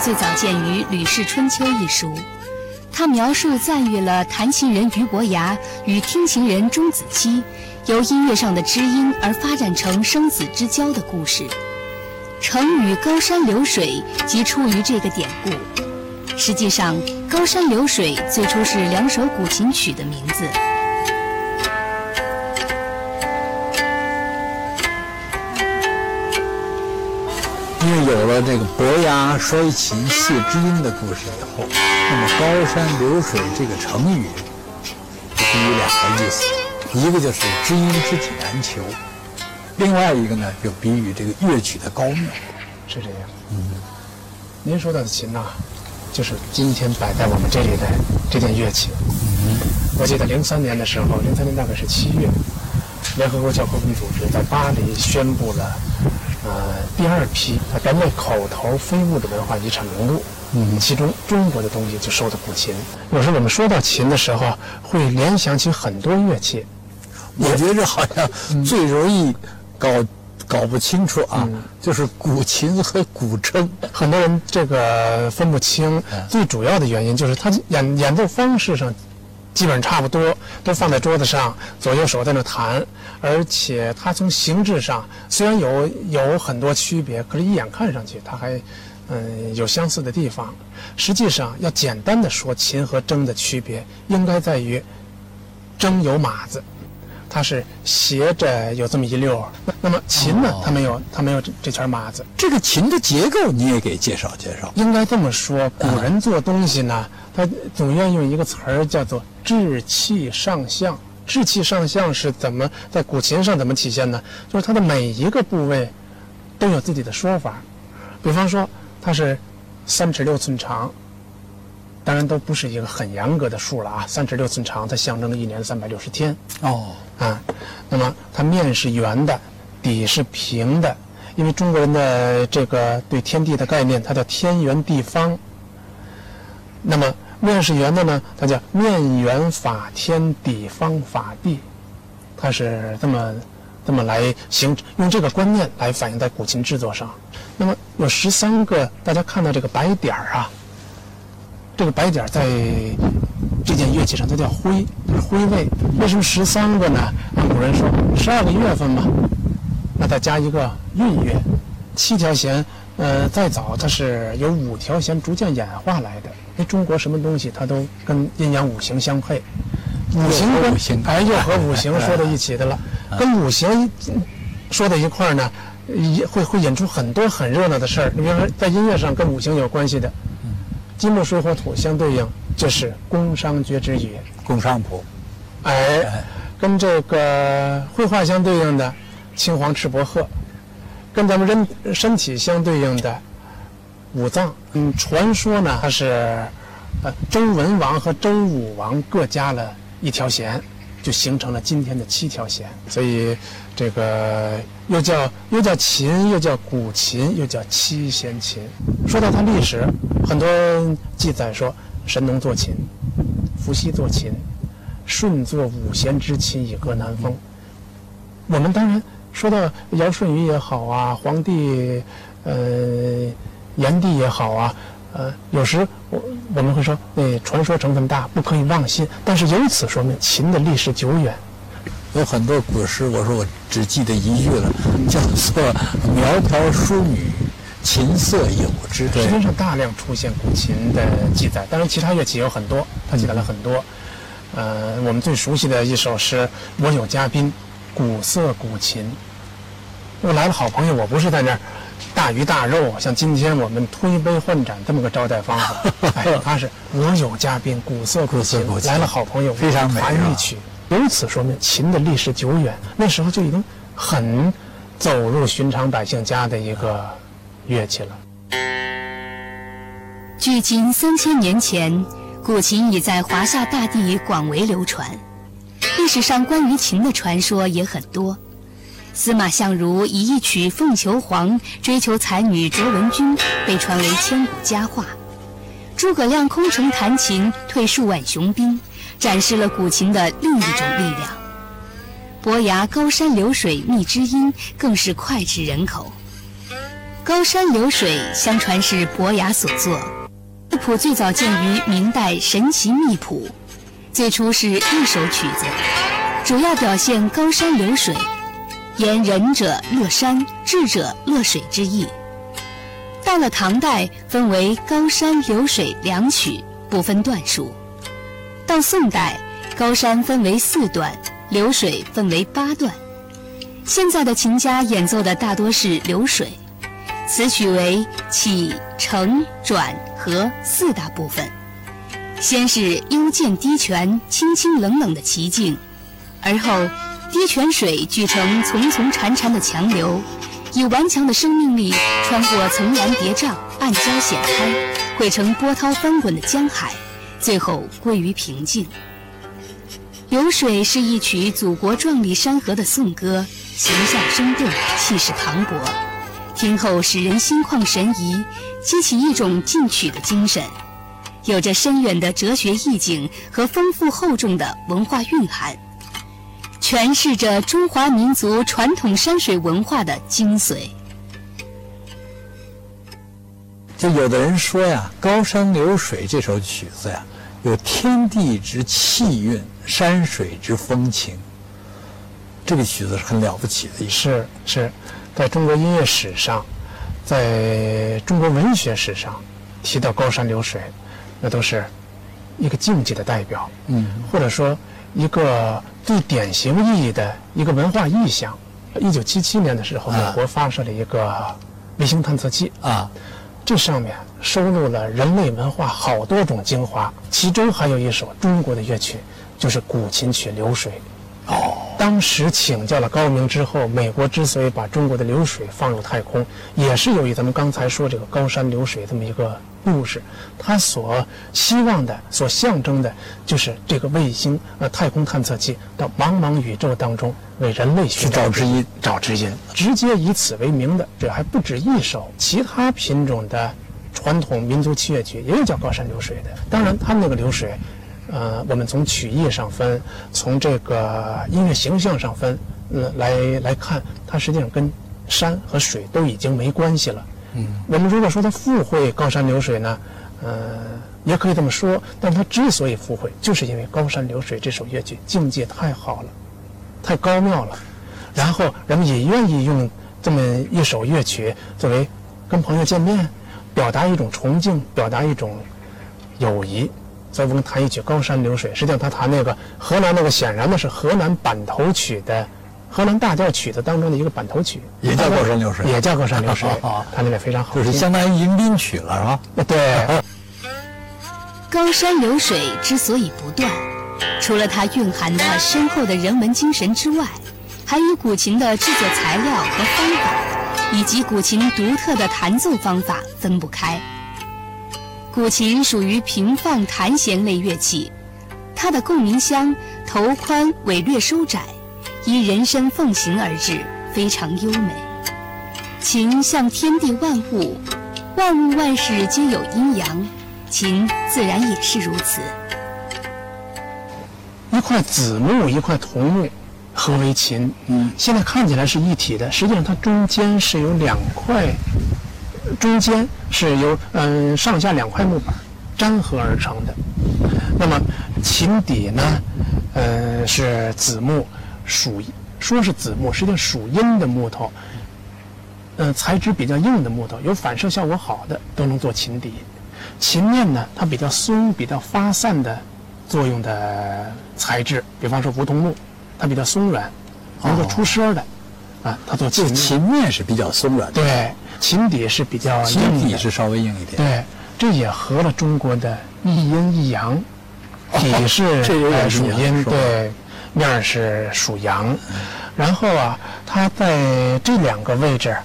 最早见于《吕氏春秋》一书，它描述赞誉了弹琴人俞伯牙与听琴人钟子期由音乐上的知音而发展成生死之交的故事。成语“高山流水”即出于这个典故。实际上，“高山流水”最初是两首古琴曲的名字。有了这个伯牙摔琴谢知音的故事以后，那么“高山流水”这个成语就比喻两个意思，一个就是知音知己难求，另外一个呢就比喻这个乐曲的高妙。是这样。嗯，您说到的琴呐，就是今天摆在我们这里的这件乐器。嗯，我记得零三年的时候，零三年大概是七月，联合国教科文组织在巴黎宣布了。呃，第二批人类口头非物质文化遗产名录，嗯，其中中国的东西就收的古琴。有时候我们说到琴的时候，会联想起很多乐器。我觉着好像最容易搞搞不清楚啊，就是古琴和古筝，很多人这个分不清。最主要的原因就是它演演奏方式上。基本差不多，都放在桌子上，左右手在那弹，而且它从形制上虽然有有很多区别，可是一眼看上去它还，嗯，有相似的地方。实际上，要简单的说，琴和筝的区别应该在于，筝有马子，它是斜着有这么一溜儿，那么琴呢，它没有，它没有这这圈麻子。这个琴的结构你也给介绍介绍。应该这么说，古人做东西呢。他总愿用一个词儿叫做“志气上相”。志气上相是怎么在古琴上怎么体现呢？就是它的每一个部位都有自己的说法。比方说，它是三尺六寸长，当然都不是一个很严格的数了啊。三尺六寸长，它象征着一年三百六十天。哦，啊，那么它面是圆的，底是平的，因为中国人的这个对天地的概念，它叫天圆地方。那么。面是圆的呢，它叫面圆法天，底方法地，它是这么这么来形用这个观念来反映在古琴制作上。那么有十三个，大家看到这个白点儿啊，这个白点儿在这件乐器上，它叫徽，是徽位。为什么十三个呢？按古人说，十二个月份嘛，那再加一个闰月，七条弦。呃，再早它是由五条弦逐渐演化来的。因为中国什么东西它都跟阴阳五行相配，五行跟哎又和五行说到一起的了，跟五行说到一块儿呢，也会会引出很多很热闹的事儿。你比如说在音乐上跟五行有关系的，金木水火土相对应，就是工商角徵羽，宫商谱。哎，跟这个绘画相对应的青黄赤薄褐。跟咱们人身体相对应的五脏，嗯，传说呢，它是，呃，周文王和周武王各加了一条弦，就形成了今天的七条弦。所以，这个又叫又叫琴，又叫古琴，又叫七弦琴。说到它历史，很多记载说，神农作琴，伏羲作琴，舜作五弦之琴以歌南风。我们当然。说到尧舜禹也好啊，黄帝，呃，炎帝也好啊，呃，有时我我们会说，那传说成分大，不可以妄信。但是由此说明秦的历史久远，有很多古诗，我说我只记得一句了，叫做“苗条淑女，琴瑟友之”。实际上大量出现古琴的记载，当然其他乐器也有很多，他记载了很多。呃，我们最熟悉的一首诗《我有嘉宾》。古色古琴，我来了好朋友，我不是在那儿大鱼大肉，像今天我们推杯换盏这么个招待方法。哎，他是我有嘉宾，古色古琴，来了好朋友，非常美弹一曲。由此说明琴的历史久远，那时候就已经很走入寻常百姓家的一个乐器了。距今三千年前，古琴已在华夏大地广为流传。历史上关于琴的传说也很多。司马相如以一曲《凤求凰》追求才女卓文君，被传为千古佳话。诸葛亮空城弹琴，退数万雄兵，展示了古琴的另一种力量。伯牙高山流水觅知音，更是脍炙人口。高山流水相传是伯牙所作，乐谱最早见于明代《神奇秘谱》，最初是一首曲子，主要表现高山流水，言仁者乐山，智者乐水之意。到了唐代，分为高山流水两曲，不分段数。到宋代，高山分为四段，流水分为八段。现在的琴家演奏的大多是流水。此曲为起承转合四大部分。先是幽涧低泉，清清冷冷的奇境，而后低泉水聚成丛丛潺潺的强流。以顽强的生命力穿过层峦叠嶂、暗礁险滩，汇成波涛翻滚的江海，最后归于平静。流水是一曲祖国壮丽山河的颂歌，形象生动，气势磅礴，听后使人心旷神怡，激起一种进取的精神，有着深远的哲学意境和丰富厚重的文化蕴含。诠释着中华民族传统山水文化的精髓。就有的人说呀，《高山流水》这首曲子呀，有天地之气韵，山水之风情。这个曲子是很了不起的一是是，在中国音乐史上，在中国文学史上，提到高山流水，那都是一个境界的代表。嗯，或者说。一个最典型意义的一个文化意象。一九七七年的时候，美国发射了一个卫星探测器啊，这上面收录了人类文化好多种精华，其中还有一首中国的乐曲，就是古琴曲《流水》。哦，当时请教了高明之后，美国之所以把中国的流水放入太空，也是由于咱们刚才说这个高山流水这么一个。故事，它所希望的、所象征的，就是这个卫星呃太空探测器到茫茫宇宙当中为人类寻找知音、找知音。直接以此为名的，这还不止一首其他品种的传统民族器乐曲，也有叫高山流水的。当然，他们那个流水，呃，我们从曲艺上分，从这个音乐形象上分，呃，来来看，它实际上跟山和水都已经没关系了。嗯，我们如果说它附会高山流水呢，呃，也可以这么说。但它之所以附会，就是因为高山流水这首乐曲境界太好了，太高妙了。然后人们也愿意用这么一首乐曲作为跟朋友见面，表达一种崇敬，表达一种友谊。所以我们弹一曲高山流水，实际上他弹那个河南那个，显然的是河南板头曲的。河南大调曲子当中的一个板头曲，也叫高山流水，也叫高山流水，它那个非常好，就是相当于迎宾曲了，是吧？对。高山流水之所以不断，除了它蕴含的深厚的人文精神之外，还与古琴的制作材料和方法，以及古琴独特的弹奏方法分不开。古琴属于平放弹弦类乐器，它的共鸣箱头宽，尾略收窄。依人身奉行而至，非常优美。琴像天地万物，万物万事皆有阴阳，琴自然也是如此。一块紫木，一块桐木，合为琴。嗯，现在看起来是一体的，实际上它中间是有两块，中间是由嗯上下两块木板粘合而成的。那么琴底呢，呃是紫木。属说是紫木，实际上属阴的木头，呃，材质比较硬的木头，有反射效果好的都能做琴底。琴面呢，它比较松、比较发散的作用的材质，比方说梧桐木，它比较松软，能够出声的，啊，它做琴。琴面是比较松软。对，琴底是比较琴底是稍微硬一点。对，这也合了中国的一阴一阳，底是 属阴，对。面是属阳，然后啊，它在这两个位置，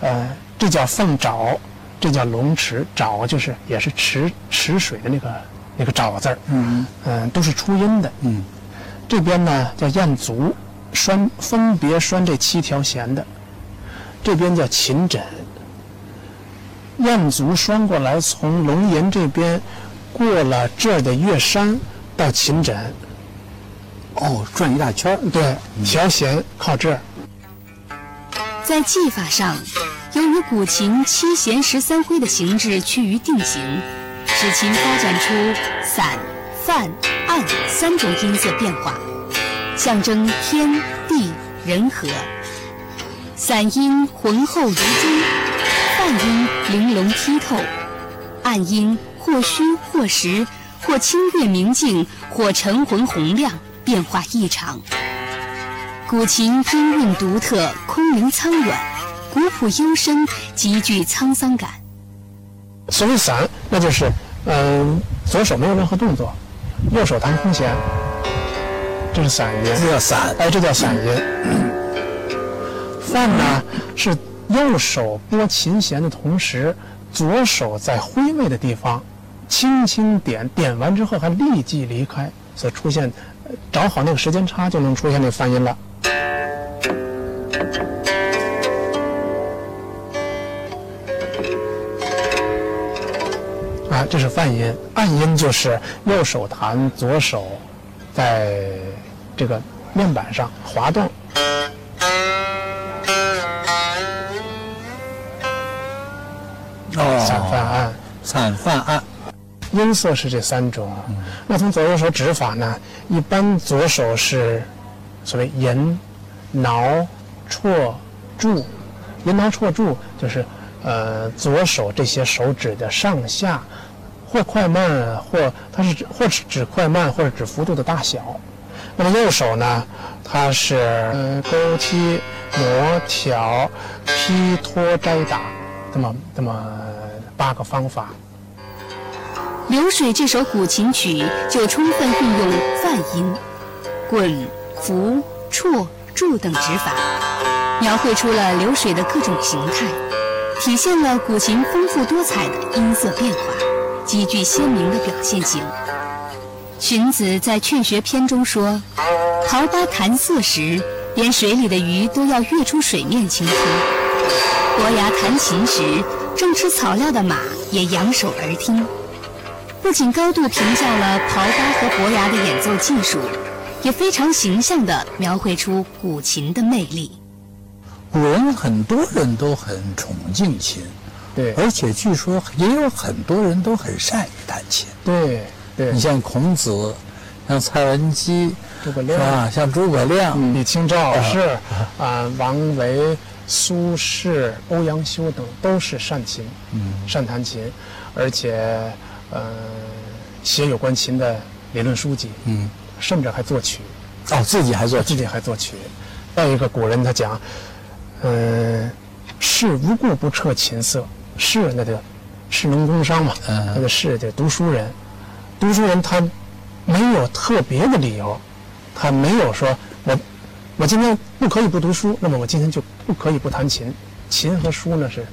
呃，这叫凤爪，这叫龙池。爪就是也是池池水的那个那个爪字儿，嗯嗯，都是出音的。嗯，这边呢叫燕足，拴分别拴这七条弦的。这边叫琴枕，燕足拴过来，从龙吟这边过了这儿的月山到琴枕。哦，转一大圈对，调弦靠这儿。在技法上，由于古琴七弦十三徽的形制趋于定型，古琴发展出散、泛、暗三种音色变化，象征天地人和。散音浑厚如珠，泛音玲珑剔透，暗音或虚或实，或清越明净，或沉浑洪亮，变化异常。古琴音韵独特，空灵苍远，古朴幽深，极具沧桑感。所谓散，那就是，嗯、左手没有任何动作，右手弹空弦，这是散音。这叫散。哎，这叫散音。泛呢是右手拨琴弦的同时，左手在挥位的地方轻轻点，点完之后还立即离开，所出现，呃找好那个时间差就能出现那个泛音了。啊，这是泛音，暗音就是右手弹，左手在这个面板上滑动。哦，散泛暗，散泛暗。音色是这三种。那从左右手指法呢，一般左手是所谓吟、挠、绰、注。吟、挠、绰、注就是呃左手这些手指的上下，或快慢，或它是指或是指快慢，或者指幅度的大小。那么右手呢，它是呃勾踢、磨、挑、劈、拖、摘、打，这么这么八个方法。《流水》这首古琴曲就充分运用泛音、滚、拂、绰、注等指法，描绘出了流水的各种形态，体现了古琴丰富多彩的音色变化，极具鲜明的表现性。荀子在《劝学篇》中说：“桃花弹瑟时，连水里的鱼都要跃出水面倾听；伯牙弹琴时，正吃草料的马也仰首而听。”不仅高度评价了陶八和伯牙的演奏技术，也非常形象地描绘出古琴的魅力。古人很多人都很崇敬琴，对。而且据说也有很多人都很善于弹琴。对对。你，像孔子，像蔡文姬，诸葛亮。啊？像诸葛亮，李清照是。啊，王维、苏轼、欧阳修等都是善琴，嗯。善弹琴，而且呃写有关琴的理论书籍，嗯，甚至还作曲，哦，自己还做自己还作曲。再一个古人他讲，嗯、士无故不彻琴瑟，士那就士农工商嘛，嗯那个士就读书人，读书人他没有特别的理由，他没有说我我今天不可以不读书，那么我今天就不可以不弹琴，琴和书呢是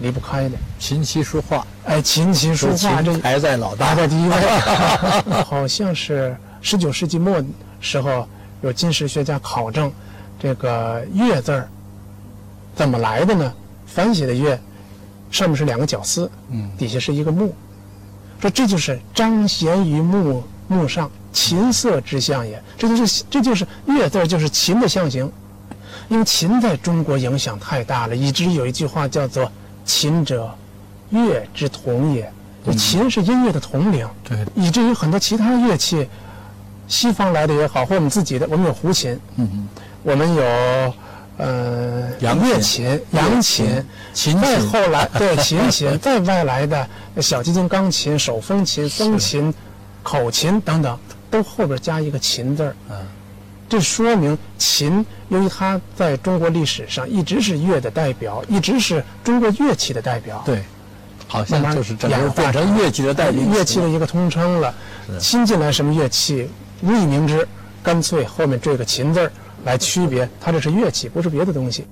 离不开的。琴棋书画，哎，琴棋书画这排在老大排。在第一位，好像是十九世纪末时候有金石学家考证，这个“乐”字儿怎么来的呢？繁写的“乐”，上面是两个绞丝，嗯。底下是一个木，说这就是彰显于木木上，琴瑟之象也。这就是这就是“乐”字就是琴的象形，因为琴在中国影响太大了，以至于有一句话叫做“琴者，乐之同也”，就琴是音乐的统领。对，以至于很多其他乐器，西方来的也好，或我们自己的，我们有胡琴，嗯，我们有呃扬琴乐琴、扬琴，琴琴再后来 对琴琴，再外来的小提琴、钢琴、手风琴、风琴、口琴等等，都后边加一个“琴”字儿。嗯，这说明琴，由于它在中国历史上一直是乐的代表，一直是中国乐器的代表。对，好像就是整演个变化成乐器的代名词乐器的一个通称了。新进来什么乐器，无以明之，干脆后面缀个“琴”字儿来区别，它这是乐器，不是别的东西。